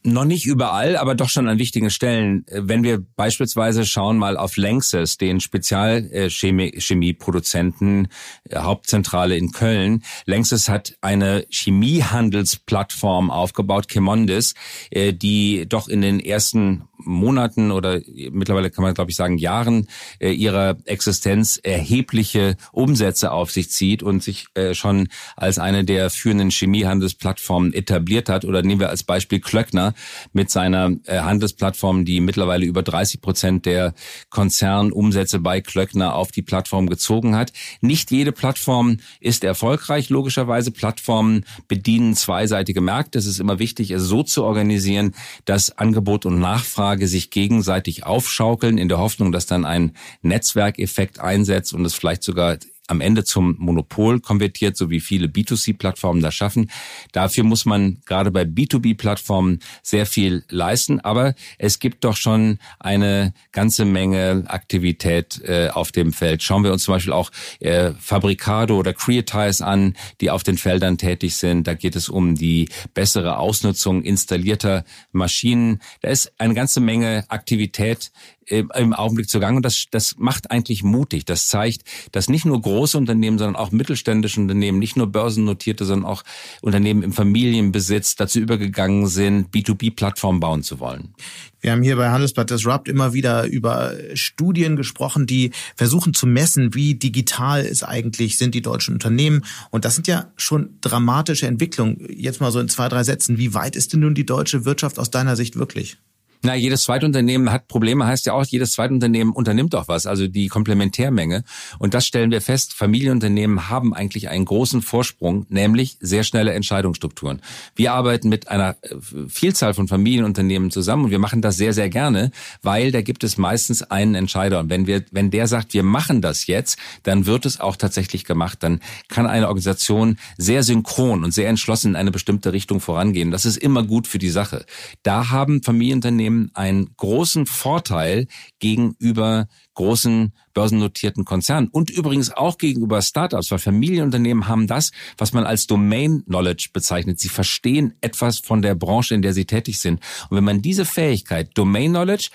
Noch nicht überall, aber doch schon an wichtigen Stellen. Wenn wir beispielsweise schauen mal auf Lanxess, den Spezialchemieproduzenten, äh, Hauptzentrale in Köln. Lanxess hat eine Chemiehandelsplattform aufgebaut, Chemondis, äh, die doch in den ersten Monaten oder mittlerweile kann man glaube ich sagen Jahren äh, ihrer Existenz erhebliche Umsätze auf sich zieht und sich äh, schon als eine der führenden Chemiehandelsplattformen etabliert hat. Oder nehmen wir als Beispiel Klöckner mit seiner äh, Handelsplattform, die mittlerweile über 30 Prozent der Konzernumsätze bei Klöckner auf die Plattform gezogen hat. Nicht jede Plattform ist erfolgreich, logischerweise. Plattformen bedienen zweiseitige Märkte. Es ist immer wichtig, es so zu organisieren, dass Angebot und Nachfrage sich gegenseitig aufschaukeln in der Hoffnung, dass dann ein Netzwerkeffekt einsetzt und es vielleicht sogar am Ende zum Monopol konvertiert, so wie viele B2C-Plattformen das schaffen. Dafür muss man gerade bei B2B-Plattformen sehr viel leisten, aber es gibt doch schon eine ganze Menge Aktivität äh, auf dem Feld. Schauen wir uns zum Beispiel auch äh, Fabricado oder Creatize an, die auf den Feldern tätig sind. Da geht es um die bessere Ausnutzung installierter Maschinen. Da ist eine ganze Menge Aktivität im Augenblick zugange. Und das, das macht eigentlich mutig. Das zeigt, dass nicht nur große Unternehmen, sondern auch mittelständische Unternehmen, nicht nur börsennotierte, sondern auch Unternehmen im Familienbesitz dazu übergegangen sind, B2B-Plattformen bauen zu wollen. Wir haben hier bei Handelsblatt Disrupt immer wieder über Studien gesprochen, die versuchen zu messen, wie digital ist eigentlich sind die deutschen Unternehmen. Und das sind ja schon dramatische Entwicklungen. Jetzt mal so in zwei, drei Sätzen. Wie weit ist denn nun die deutsche Wirtschaft aus deiner Sicht wirklich? Na, jedes Zweitunternehmen hat Probleme, heißt ja auch, jedes Zweitunternehmen unternimmt doch was, also die Komplementärmenge. Und das stellen wir fest, Familienunternehmen haben eigentlich einen großen Vorsprung, nämlich sehr schnelle Entscheidungsstrukturen. Wir arbeiten mit einer äh, Vielzahl von Familienunternehmen zusammen und wir machen das sehr, sehr gerne, weil da gibt es meistens einen Entscheider. Und wenn wir, wenn der sagt, wir machen das jetzt, dann wird es auch tatsächlich gemacht. Dann kann eine Organisation sehr synchron und sehr entschlossen in eine bestimmte Richtung vorangehen. Das ist immer gut für die Sache. Da haben Familienunternehmen Unternehmen einen großen Vorteil gegenüber großen börsennotierten Konzernen und übrigens auch gegenüber Startups, weil Familienunternehmen haben das, was man als Domain Knowledge bezeichnet. Sie verstehen etwas von der Branche, in der sie tätig sind. Und wenn man diese Fähigkeit, Domain Knowledge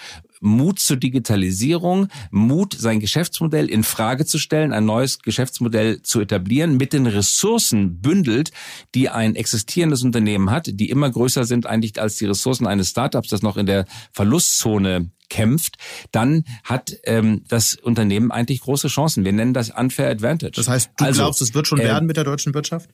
Mut zur Digitalisierung, Mut, sein Geschäftsmodell in Frage zu stellen, ein neues Geschäftsmodell zu etablieren, mit den Ressourcen bündelt, die ein existierendes Unternehmen hat, die immer größer sind eigentlich als die Ressourcen eines Startups, das noch in der Verlustzone kämpft, dann hat ähm, das Unternehmen eigentlich große Chancen. Wir nennen das Unfair Advantage. Das heißt, du also, glaubst, es wird schon äh, werden mit der deutschen Wirtschaft?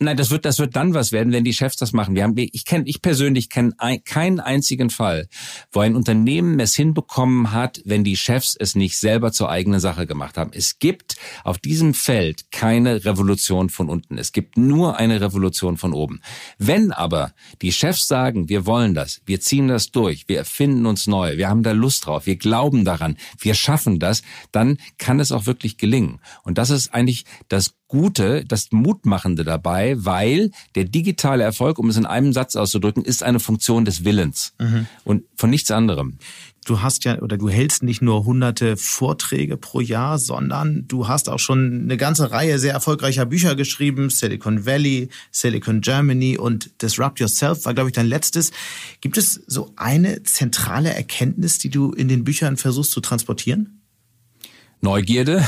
Nein, das wird, das wird dann was werden, wenn die Chefs das machen. Wir haben, ich kenne, ich persönlich kenne ein, keinen einzigen Fall, wo ein Unternehmen es hinbekommen hat, wenn die Chefs es nicht selber zur eigenen Sache gemacht haben. Es gibt auf diesem Feld keine Revolution von unten. Es gibt nur eine Revolution von oben. Wenn aber die Chefs sagen, wir wollen das, wir ziehen das durch, wir erfinden uns neu, wir haben da Lust drauf, wir glauben daran, wir schaffen das, dann kann es auch wirklich gelingen. Und das ist eigentlich das Gute, das Mutmachende dabei, weil der digitale Erfolg, um es in einem Satz auszudrücken, ist eine Funktion des Willens mhm. und von nichts anderem. Du hast ja oder du hältst nicht nur hunderte Vorträge pro Jahr, sondern du hast auch schon eine ganze Reihe sehr erfolgreicher Bücher geschrieben. Silicon Valley, Silicon Germany und Disrupt Yourself war, glaube ich, dein letztes. Gibt es so eine zentrale Erkenntnis, die du in den Büchern versuchst zu transportieren? Neugierde,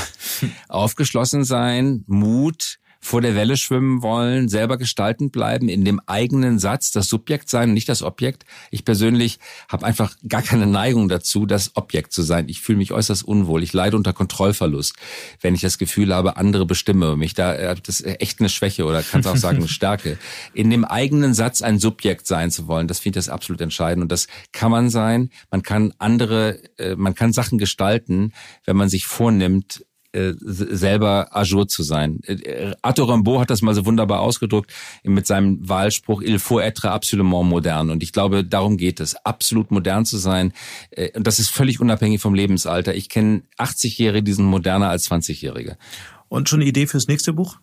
aufgeschlossen sein, Mut, vor der Welle schwimmen wollen, selber gestaltend bleiben, in dem eigenen Satz das Subjekt sein, nicht das Objekt. Ich persönlich habe einfach gar keine Neigung dazu, das Objekt zu sein. Ich fühle mich äußerst unwohl. Ich leide unter Kontrollverlust, wenn ich das Gefühl habe, andere bestimmen mich. Da äh, das ist echt eine Schwäche oder kann es auch sagen eine <laughs> Stärke. In dem eigenen Satz ein Subjekt sein zu wollen, das finde ich das absolut entscheidend. Und das kann man sein. Man kann andere, äh, man kann Sachen gestalten, wenn man sich vornimmt, äh, selber Ajour zu sein. Äh, Arthur Rimbaud hat das mal so wunderbar ausgedrückt mit seinem Wahlspruch Il faut être absolument modern. Und ich glaube, darum geht es, absolut modern zu sein. Und das ist völlig unabhängig vom Lebensalter. Ich kenne 80-Jährige, die sind moderner als 20-Jährige. Und schon eine Idee fürs nächste Buch?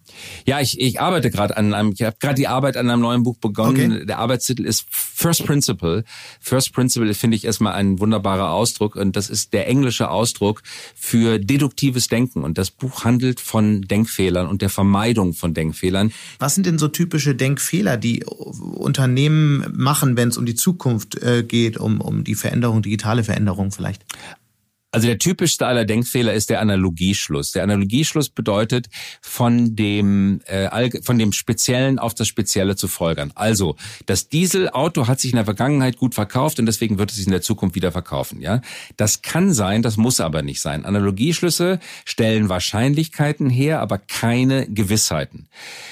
Ja, ich, ich arbeite gerade an einem, ich habe gerade die Arbeit an einem neuen Buch begonnen. Okay. Der Arbeitstitel ist First Principle. First Principle finde ich erstmal ein wunderbarer Ausdruck und das ist der englische Ausdruck für deduktives Denken. Und das Buch handelt von Denkfehlern und der Vermeidung von Denkfehlern. Was sind denn so typische Denkfehler, die Unternehmen machen, wenn es um die Zukunft äh, geht, um, um die Veränderung, digitale Veränderung vielleicht? Also der typischste aller Denkfehler ist der Analogieschluss. Der Analogieschluss bedeutet, von dem, äh, von dem Speziellen auf das Spezielle zu folgern. Also, das Dieselauto hat sich in der Vergangenheit gut verkauft und deswegen wird es sich in der Zukunft wieder verkaufen. Ja, Das kann sein, das muss aber nicht sein. Analogieschlüsse stellen Wahrscheinlichkeiten her, aber keine Gewissheiten.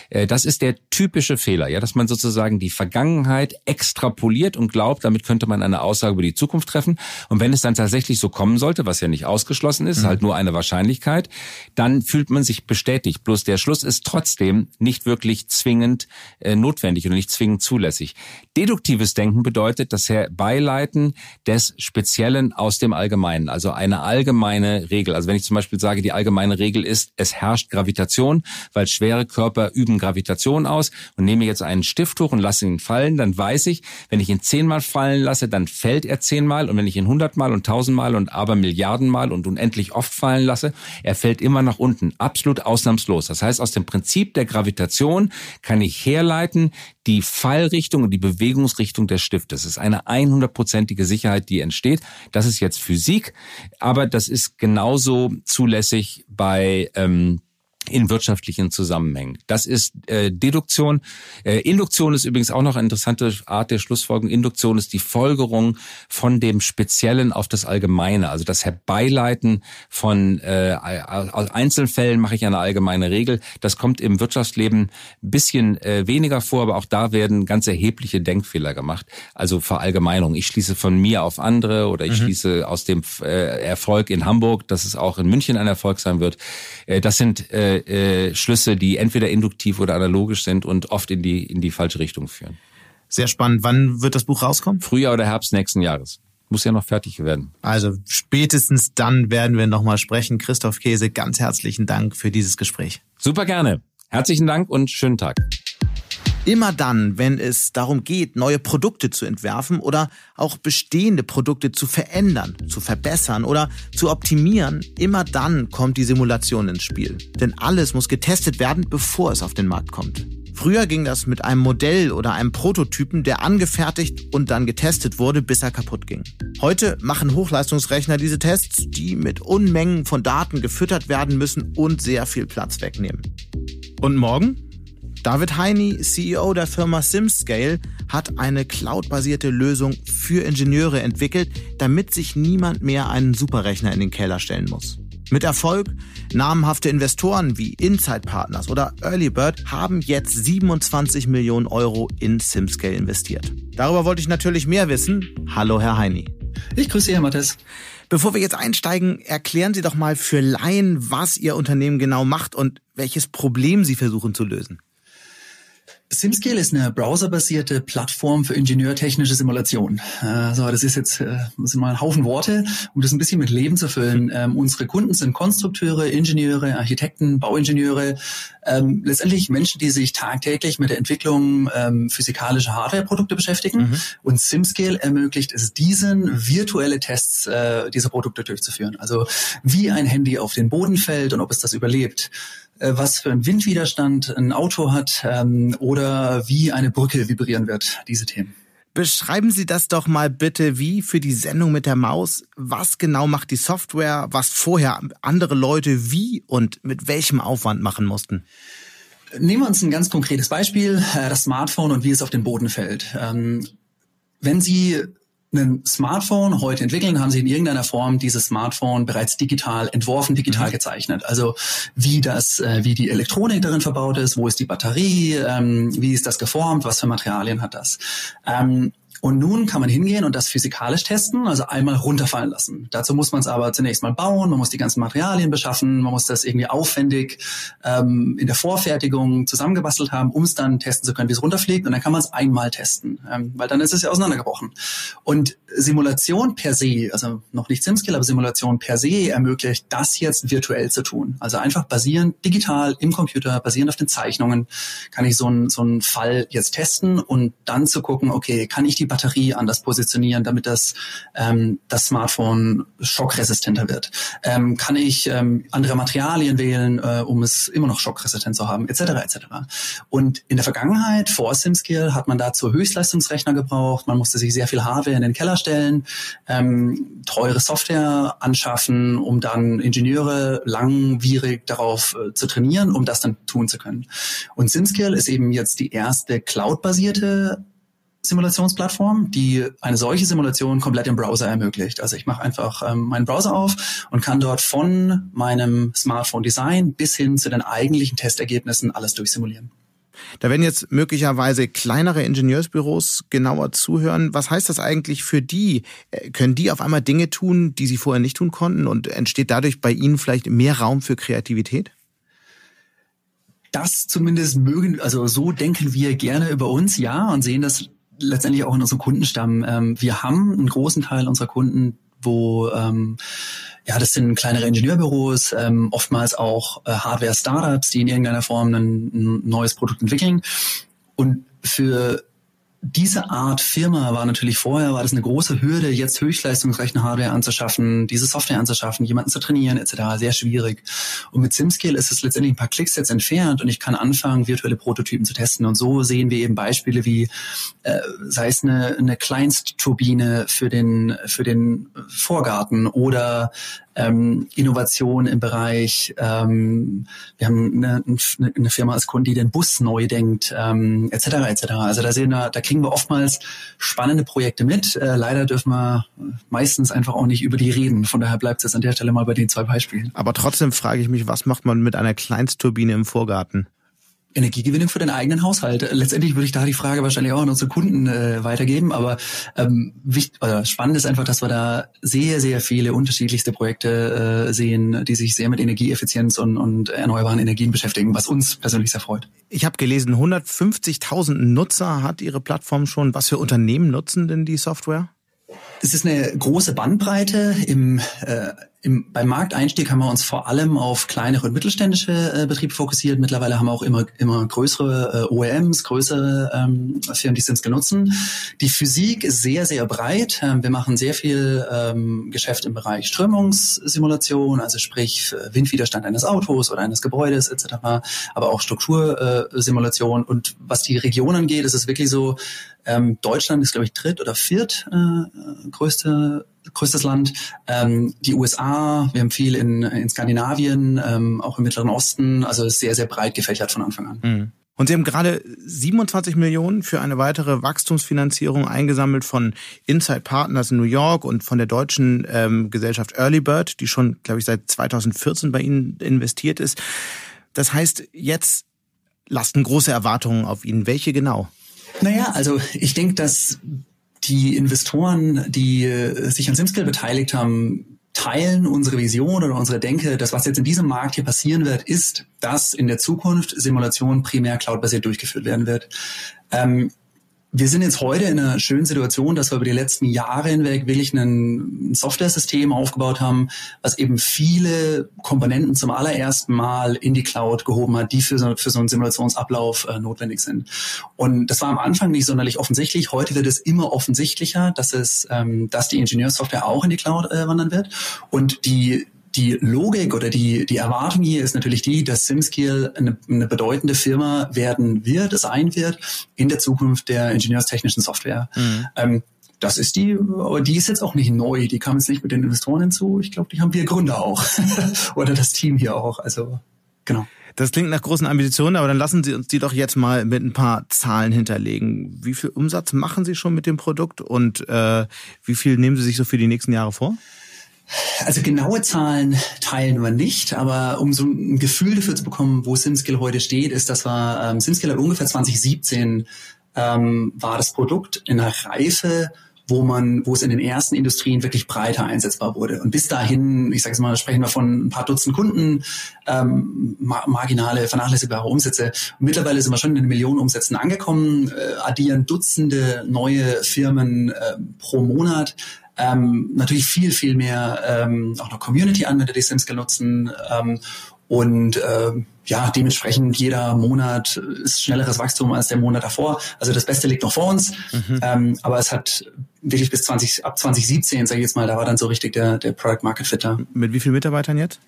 Äh, das ist der typische Fehler, ja, dass man sozusagen die Vergangenheit extrapoliert und glaubt, damit könnte man eine Aussage über die Zukunft treffen. Und wenn es dann tatsächlich so kommen sollte, was ja nicht ausgeschlossen ist, mhm. halt nur eine Wahrscheinlichkeit, dann fühlt man sich bestätigt. Bloß der Schluss ist trotzdem nicht wirklich zwingend äh, notwendig oder nicht zwingend zulässig. Deduktives Denken bedeutet das Herbeileiten des Speziellen aus dem Allgemeinen, also eine allgemeine Regel. Also wenn ich zum Beispiel sage, die allgemeine Regel ist, es herrscht Gravitation, weil schwere Körper üben Gravitation aus und nehme jetzt einen Stift hoch und lasse ihn fallen, dann weiß ich, wenn ich ihn zehnmal fallen lasse, dann fällt er zehnmal und wenn ich ihn hundertmal und tausendmal und aber Milliardenmal und unendlich oft fallen lasse, er fällt immer nach unten, absolut ausnahmslos. Das heißt, aus dem Prinzip der Gravitation kann ich herleiten die Fallrichtung und die Bewegungsrichtung des Stiftes. Es ist eine 100%ige Sicherheit, die entsteht. Das ist jetzt Physik, aber das ist genauso zulässig bei ähm, in wirtschaftlichen Zusammenhängen. Das ist äh, Deduktion. Äh, Induktion ist übrigens auch noch eine interessante Art der Schlussfolgerung. Induktion ist die Folgerung von dem Speziellen auf das Allgemeine, also das Herbeileiten von äh, aus Einzelfällen mache ich eine allgemeine Regel. Das kommt im Wirtschaftsleben ein bisschen äh, weniger vor, aber auch da werden ganz erhebliche Denkfehler gemacht. Also Verallgemeinung. Ich schließe von mir auf andere oder ich mhm. schließe aus dem äh, Erfolg in Hamburg, dass es auch in München ein Erfolg sein wird. Äh, das sind äh, äh, Schlüsse, die entweder induktiv oder analogisch sind und oft in die, in die falsche Richtung führen. Sehr spannend. Wann wird das Buch rauskommen? Frühjahr oder Herbst nächsten Jahres. Muss ja noch fertig werden. Also spätestens dann werden wir nochmal sprechen. Christoph Käse, ganz herzlichen Dank für dieses Gespräch. Super gerne. Herzlichen Dank und schönen Tag. Immer dann, wenn es darum geht, neue Produkte zu entwerfen oder auch bestehende Produkte zu verändern, zu verbessern oder zu optimieren, immer dann kommt die Simulation ins Spiel. Denn alles muss getestet werden, bevor es auf den Markt kommt. Früher ging das mit einem Modell oder einem Prototypen, der angefertigt und dann getestet wurde, bis er kaputt ging. Heute machen Hochleistungsrechner diese Tests, die mit Unmengen von Daten gefüttert werden müssen und sehr viel Platz wegnehmen. Und morgen? David Heine, CEO der Firma SimScale, hat eine cloudbasierte Lösung für Ingenieure entwickelt, damit sich niemand mehr einen Superrechner in den Keller stellen muss. Mit Erfolg, namhafte Investoren wie Inside Partners oder Earlybird haben jetzt 27 Millionen Euro in SimScale investiert. Darüber wollte ich natürlich mehr wissen. Hallo, Herr Heini. Ich grüße Sie, Herr Mattes. Bevor wir jetzt einsteigen, erklären Sie doch mal für Laien, was Ihr Unternehmen genau macht und welches Problem Sie versuchen zu lösen. SimScale ist eine browserbasierte Plattform für ingenieurtechnische Simulation. Also das ist jetzt äh, das sind mal ein Haufen Worte, um das ein bisschen mit Leben zu füllen. Ähm, unsere Kunden sind Konstrukteure, Ingenieure, Architekten, Bauingenieure, ähm, letztendlich Menschen, die sich tagtäglich mit der Entwicklung ähm, physikalischer Hardwareprodukte beschäftigen. Mhm. Und SimScale ermöglicht es diesen, virtuelle Tests äh, dieser Produkte durchzuführen. Also wie ein Handy auf den Boden fällt und ob es das überlebt was für einen Windwiderstand ein Auto hat ähm, oder wie eine Brücke vibrieren wird, diese Themen. Beschreiben Sie das doch mal bitte wie für die Sendung mit der Maus. Was genau macht die Software, was vorher andere Leute wie und mit welchem Aufwand machen mussten? Nehmen wir uns ein ganz konkretes Beispiel, äh, das Smartphone und wie es auf den Boden fällt. Ähm, wenn Sie ein Smartphone heute entwickeln, haben sie in irgendeiner Form dieses Smartphone bereits digital entworfen, digital mhm. gezeichnet. Also wie das, äh, wie die Elektronik darin verbaut ist, wo ist die Batterie, ähm, wie ist das geformt, was für Materialien hat das. Ähm, Und nun kann man hingehen und das physikalisch testen, also einmal runterfallen lassen. Dazu muss man es aber zunächst mal bauen, man muss die ganzen Materialien beschaffen, man muss das irgendwie aufwendig ähm, in der Vorfertigung zusammengebastelt haben, um es dann testen zu können, wie es runterfliegt. Und dann kann man es einmal testen, ähm, weil dann ist es ja auseinandergebrochen. Und Simulation per se, also noch nicht SimSkill, aber Simulation per se ermöglicht, das jetzt virtuell zu tun. Also einfach basierend digital im Computer, basierend auf den Zeichnungen, kann ich so einen so einen Fall jetzt testen und dann zu gucken, okay, kann ich die Batterie anders positionieren, damit das, ähm, das Smartphone schockresistenter wird? Ähm, kann ich ähm, andere Materialien wählen, äh, um es immer noch schockresistent zu haben, etc. etc. Und in der Vergangenheit, vor SimSkill, hat man dazu Höchstleistungsrechner gebraucht, man musste sich sehr viel Hardware in den Keller stellen, ähm, teure Software anschaffen, um dann Ingenieure langwierig darauf äh, zu trainieren, um das dann tun zu können. Und SimSkill ist eben jetzt die erste cloud-basierte Simulationsplattform, die eine solche Simulation komplett im Browser ermöglicht. Also ich mache einfach ähm, meinen Browser auf und kann dort von meinem Smartphone-Design bis hin zu den eigentlichen Testergebnissen alles durchsimulieren. Da werden jetzt möglicherweise kleinere Ingenieursbüros genauer zuhören. Was heißt das eigentlich für die? Äh, können die auf einmal Dinge tun, die sie vorher nicht tun konnten? Und entsteht dadurch bei ihnen vielleicht mehr Raum für Kreativität? Das zumindest mögen, also so denken wir gerne über uns, ja, und sehen das letztendlich auch in unserem Kundenstamm. Ähm, wir haben einen großen Teil unserer Kunden, wo ähm, ja, das sind kleinere Ingenieurbüros, ähm, oftmals auch äh, Hardware-Startups, die in irgendeiner Form ein, ein neues Produkt entwickeln. Und für diese Art Firma war natürlich vorher, war das eine große Hürde, jetzt Höchstleistungsrechner Hardware anzuschaffen, diese Software anzuschaffen, jemanden zu trainieren etc. Sehr schwierig. Und mit SimScale ist es letztendlich ein paar Klicks jetzt entfernt und ich kann anfangen, virtuelle Prototypen zu testen. Und so sehen wir eben Beispiele wie, äh, sei es eine, eine Kleinstturbine für den, für den Vorgarten oder ähm, Innovation im Bereich, ähm, wir haben eine, eine, Firma als Kunde, die den Bus neu denkt, ähm, etc. etc. Also da sehen wir, da kriegen wir oftmals spannende Projekte mit. Äh, leider dürfen wir meistens einfach auch nicht über die reden. Von daher bleibt es an der Stelle mal bei den zwei Beispielen. Aber trotzdem frage ich mich, was macht man mit einer Kleinstturbine im Vorgarten? Energiegewinnung für den eigenen Haushalt. Letztendlich würde ich da die Frage wahrscheinlich auch an unsere Kunden äh, weitergeben, aber ähm, wichtig, oder spannend ist einfach, dass wir da sehr, sehr viele unterschiedlichste Projekte äh, sehen, die sich sehr mit Energieeffizienz und, und erneuerbaren Energien beschäftigen, was uns persönlich sehr freut. Ich habe gelesen, 150.000 Nutzer hat Ihre Plattform schon. Was für Unternehmen nutzen denn die Software? Es ist eine große Bandbreite. Im, äh, im, beim Markteinstieg haben wir uns vor allem auf kleinere und mittelständische äh, Betriebe fokussiert. Mittlerweile haben wir auch immer, immer größere äh, OEMs, größere ähm, Firmen, die Sims nutzen. Die Physik ist sehr, sehr breit. Ähm, wir machen sehr viel ähm, Geschäft im Bereich Strömungssimulation, also sprich Windwiderstand eines Autos oder eines Gebäudes etc., aber auch Struktursimulation. Und was die Region angeht, ist es wirklich so, ähm, Deutschland ist, glaube ich, dritt oder viert äh, größte größtes Land. Ähm, die USA, wir haben viel in, in Skandinavien, ähm, auch im Mittleren Osten, also sehr, sehr breit gefächert von Anfang an. Mhm. Und Sie haben gerade 27 Millionen für eine weitere Wachstumsfinanzierung eingesammelt von Inside Partners in New York und von der deutschen ähm, Gesellschaft Early Bird, die schon, glaube ich, seit 2014 bei Ihnen investiert ist. Das heißt, jetzt lasten große Erwartungen auf Ihnen. Welche genau? Naja, also ich denke, dass die Investoren, die äh, sich an SimSkill beteiligt haben, teilen unsere Vision oder unsere Denke, dass was jetzt in diesem Markt hier passieren wird, ist, dass in der Zukunft Simulation primär cloudbasiert durchgeführt werden wird. Ähm, wir sind jetzt heute in einer schönen Situation, dass wir über die letzten Jahre hinweg wirklich ein Software-System aufgebaut haben, was eben viele Komponenten zum allerersten Mal in die Cloud gehoben hat, die für so, für so einen Simulationsablauf äh, notwendig sind. Und das war am Anfang nicht sonderlich offensichtlich. Heute wird es immer offensichtlicher, dass es, ähm, dass die Ingenieurssoftware auch in die Cloud äh, wandern wird. Und die die Logik oder die, die Erwartung hier ist natürlich die, dass SimSkill eine, eine bedeutende Firma werden wird, sein wird in der Zukunft der ingenieurstechnischen Software. Mhm. Ähm, das ist die, aber die ist jetzt auch nicht neu. Die kam jetzt nicht mit den Investoren hinzu. Ich glaube, die haben wir Gründer auch. <laughs> Oder das Team hier auch. Also, genau. Das klingt nach großen Ambitionen, aber dann lassen Sie uns die doch jetzt mal mit ein paar Zahlen hinterlegen. Wie viel Umsatz machen Sie schon mit dem Produkt und äh, wie viel nehmen Sie sich so für die nächsten Jahre vor? Also genaue Zahlen teilen wir nicht, aber um so ein Gefühl dafür zu bekommen, wo SimSkill heute steht, ist, dass wir ähm, SimSkill hat ungefähr 2017 ähm, war das Produkt in einer Reife, wo man, wo es in den ersten Industrien wirklich breiter einsetzbar wurde. Und bis dahin, ich sage es mal, sprechen wir von ein paar Dutzend Kunden, ähm, marginale, vernachlässigbare Umsätze. Und mittlerweile sind wir schon in den Millionen Umsätzen angekommen, äh, addieren Dutzende neue Firmen äh, pro Monat. Ähm, natürlich viel, viel mehr ähm, auch noch Community-Anwender, die SimScale nutzen. Ähm, und äh, ja, dementsprechend jeder Monat ist schnelleres Wachstum als der Monat davor. Also das Beste liegt noch vor uns. Mhm. Ähm, aber es hat wirklich bis 20, ab 2017, sage ich jetzt mal, da war dann so richtig der, der Product Market Fit da. Mit wie vielen Mitarbeitern jetzt?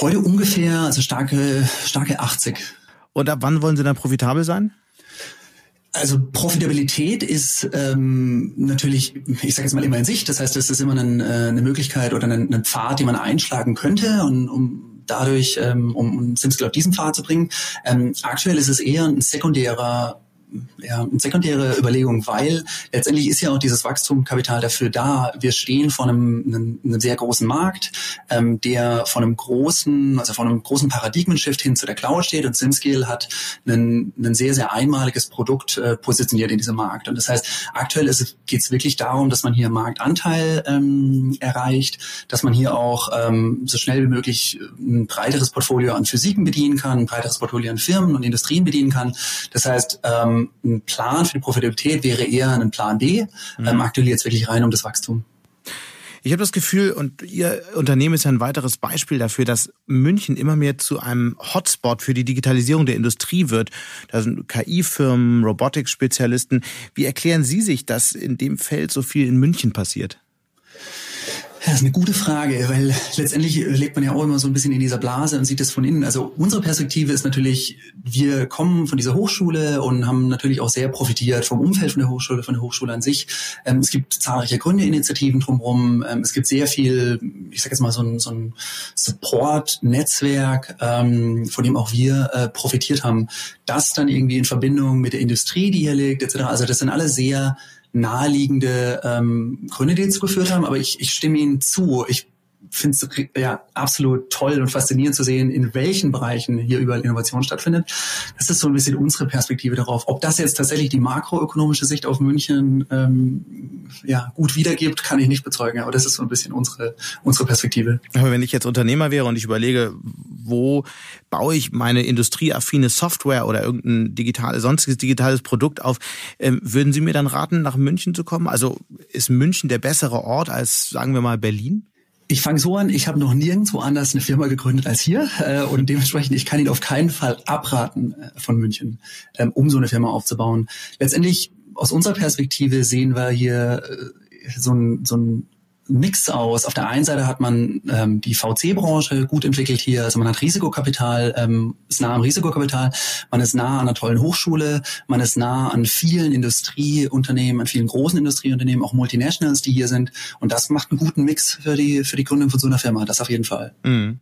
Heute ungefähr, also starke, starke 80. Und ab wann wollen Sie dann profitabel sein? Also Profitabilität ist ähm, natürlich, ich sage jetzt mal immer in Sicht. Das heißt, es ist immer ein, äh, eine Möglichkeit oder ein, ein Pfad, den man einschlagen könnte, und, um dadurch, ähm, um, um SimScale auf diesen Pfad zu bringen. Ähm, aktuell ist es eher ein sekundärer ja, eine sekundäre Überlegung, weil letztendlich ist ja auch dieses Wachstumskapital dafür da. Wir stehen vor einem, einem, einem sehr großen Markt, ähm, der von einem großen, also von einem großen Paradigmenshift hin zu der Cloud steht und SimScale hat ein, sehr, sehr einmaliges Produkt äh, positioniert in diesem Markt. Und das heißt, aktuell geht es wirklich darum, dass man hier Marktanteil ähm, erreicht, dass man hier auch ähm, so schnell wie möglich ein breiteres Portfolio an Physiken bedienen kann, ein breiteres Portfolio an Firmen und Industrien bedienen kann. Das heißt, ähm, ein Plan für die Profitabilität wäre eher ein Plan B. Mhm. Ähm, aktuell jetzt wirklich rein um das Wachstum. Ich habe das Gefühl, und Ihr Unternehmen ist ja ein weiteres Beispiel dafür, dass München immer mehr zu einem Hotspot für die Digitalisierung der Industrie wird. Da sind KI-Firmen, Robotics-Spezialisten. Wie erklären Sie sich, dass in dem Feld so viel in München passiert? Das ist eine gute Frage, weil letztendlich lebt man ja auch immer so ein bisschen in dieser Blase und sieht das von innen. Also unsere Perspektive ist natürlich, wir kommen von dieser Hochschule und haben natürlich auch sehr profitiert vom Umfeld von der Hochschule, von der Hochschule an sich. Ähm, es gibt zahlreiche Gründeinitiativen drumherum. Ähm, es gibt sehr viel, ich sage jetzt mal so ein, so ein Support-Netzwerk, ähm, von dem auch wir äh, profitiert haben. Das dann irgendwie in Verbindung mit der Industrie, die hier liegt, etc. Also das sind alle sehr naheliegende ähm, Gründe, die dazu geführt haben, aber ich, ich stimme Ihnen zu. Ich finde es ja absolut toll und faszinierend zu sehen, in welchen Bereichen hier überall Innovation stattfindet. Das ist so ein bisschen unsere Perspektive darauf. Ob das jetzt tatsächlich die makroökonomische Sicht auf München ähm, ja, gut wiedergibt, kann ich nicht bezeugen, aber das ist so ein bisschen unsere, unsere Perspektive. Aber wenn ich jetzt Unternehmer wäre und ich überlege, wo baue ich meine industrieaffine Software oder irgendein digital, sonstiges digitales Produkt auf, ähm, würden Sie mir dann raten, nach München zu kommen? Also ist München der bessere Ort als, sagen wir mal, Berlin? Ich fange so an, ich habe noch nirgendwo anders eine Firma gegründet als hier äh, und dementsprechend, ich kann Ihnen auf keinen Fall abraten äh, von München, ähm, um so eine Firma aufzubauen. Letztendlich, aus unserer Perspektive sehen wir hier äh, so ein, so ein Mix aus. Auf der einen Seite hat man ähm, die VC-Branche gut entwickelt hier, also man hat Risikokapital, ähm, ist nah am Risikokapital, man ist nah an einer tollen Hochschule, man ist nah an vielen Industrieunternehmen, an vielen großen Industrieunternehmen, auch Multinationals, die hier sind. Und das macht einen guten Mix für die, für die Gründung von so einer Firma, das auf jeden Fall. Mhm.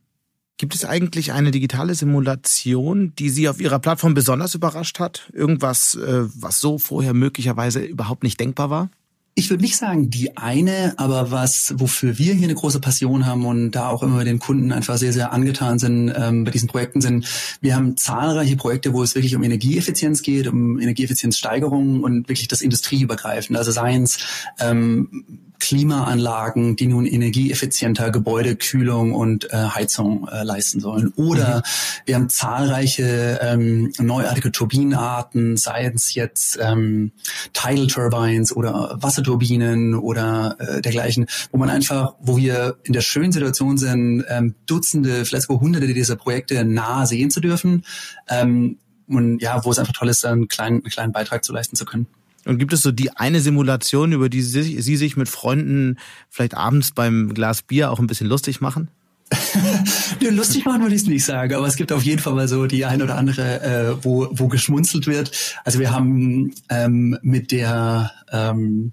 Gibt es eigentlich eine digitale Simulation, die Sie auf Ihrer Plattform besonders überrascht hat? Irgendwas, äh, was so vorher möglicherweise überhaupt nicht denkbar war? Ich würde nicht sagen die eine, aber was, wofür wir hier eine große Passion haben und da auch immer den Kunden einfach sehr, sehr angetan sind ähm, bei diesen Projekten sind, wir haben zahlreiche Projekte, wo es wirklich um Energieeffizienz geht, um Energieeffizienzsteigerung und wirklich das Industrieübergreifend. Also Science, ähm, Klimaanlagen, die nun energieeffizienter Gebäudekühlung und äh, Heizung äh, leisten sollen. Oder mhm. wir haben zahlreiche ähm, neuartige Turbinenarten, seien es jetzt ähm, Tidal Turbines oder Wasserturbinen oder äh, dergleichen, wo man einfach, wo wir in der schönen Situation sind, ähm, Dutzende, vielleicht sogar Hunderte dieser Projekte nah sehen zu dürfen. Ähm, und ja, wo es einfach toll ist, einen kleinen, einen kleinen Beitrag zu leisten zu können. Und gibt es so die eine Simulation, über die Sie, sich mit Freunden vielleicht abends beim Glas Bier auch ein bisschen lustig machen? <laughs> Nö, lustig machen würde ich es nicht sagen, aber es gibt auf jeden Fall mal so die ein oder andere, äh, wo, wo geschmunzelt wird. Also wir haben ähm, mit der ähm,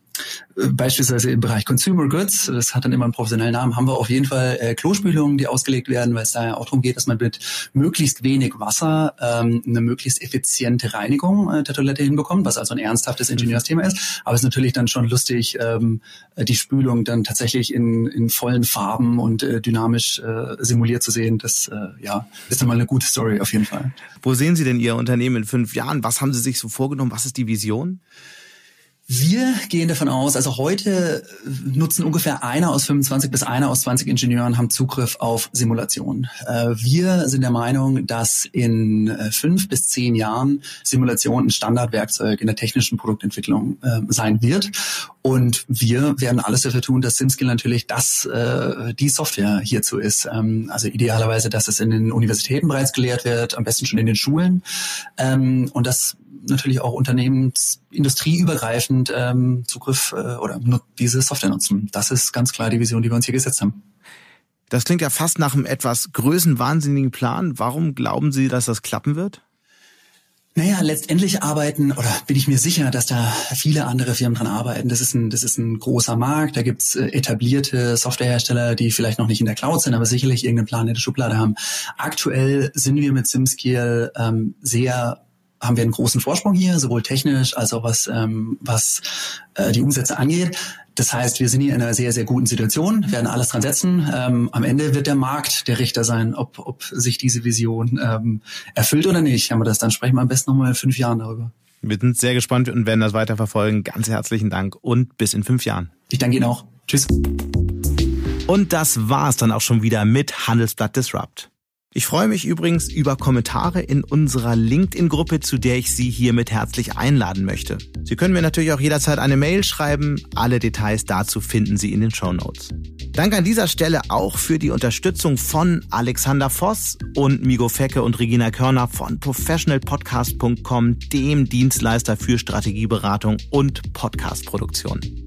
beispielsweise im Bereich Consumer Goods, das hat dann immer einen professionellen Namen, haben wir auf jeden Fall äh, Klospülungen, die ausgelegt werden, weil es da ja auch darum geht, dass man mit möglichst wenig Wasser ähm, eine möglichst effiziente Reinigung äh, der Toilette hinbekommt, was also ein ernsthaftes Ingenieursthema ist. Aber es ist natürlich dann schon lustig, ähm, die Spülung dann tatsächlich in, in vollen Farben und äh, dynamisch äh, simuliert zu sehen. Das äh, ja, ist dann mal eine gute Story auf jeden Fall. Wo sehen Sie denn Ihr Unternehmen in fünf Jahren? Was haben Sie sich so vorgenommen? Was ist die Vision? Wir gehen davon aus, also heute nutzen ungefähr einer aus 25 bis einer aus 20 Ingenieuren haben Zugriff auf Simulation. Äh, wir sind der Meinung, dass in äh, fünf bis zehn Jahren Simulation ein Standardwerkzeug in der technischen Produktentwicklung äh, sein wird. Und wir werden alles dafür tun, dass SimSkill natürlich das, die Software hierzu ist. Ähm, also idealerweise, dass es in den Universitäten bereits gelehrt wird, am besten schon in den Schulen. Ähm, und das natürlich auch Unternehmens industrieübergreifend ähm, Zugriff äh, oder diese Software nutzen. Das ist ganz klar die Vision, die wir uns hier gesetzt haben. Das klingt ja fast nach einem etwas größenwahnsinnigen Plan. Warum glauben Sie, dass das klappen wird? Naja, letztendlich arbeiten, oder bin ich mir sicher, dass da viele andere Firmen dran arbeiten. Das ist ein, das ist ein großer Markt. Da gibt's äh, etablierte Softwarehersteller, die vielleicht noch nicht in der Cloud sind, aber sicherlich irgendeinen Plan in der Schublade haben. Aktuell sind wir mit SimSkill ähm, sehr haben wir einen großen Vorsprung hier, sowohl technisch als auch was, ähm, was äh, die Umsätze angeht. Das heißt, wir sind hier in einer sehr, sehr guten Situation, werden alles dran setzen. Ähm, am Ende wird der Markt der Richter sein, ob, ob sich diese Vision ähm, erfüllt oder nicht. Aber das dann sprechen wir am besten nochmal in fünf Jahren darüber. Wir sind sehr gespannt und werden das weiter verfolgen. Ganz herzlichen Dank und bis in fünf Jahren. Ich danke Ihnen auch. Tschüss. Und das war's dann auch schon wieder mit Handelsblatt Disrupt. Ich freue mich übrigens über Kommentare in unserer LinkedIn-Gruppe, zu der ich Sie hiermit herzlich einladen möchte. Sie können mir natürlich auch jederzeit eine Mail schreiben. Alle Details dazu finden Sie in den Show Notes. Danke an dieser Stelle auch für die Unterstützung von Alexander Voss und Migo Fecke und Regina Körner von professionalpodcast.com, dem Dienstleister für Strategieberatung und Podcastproduktion.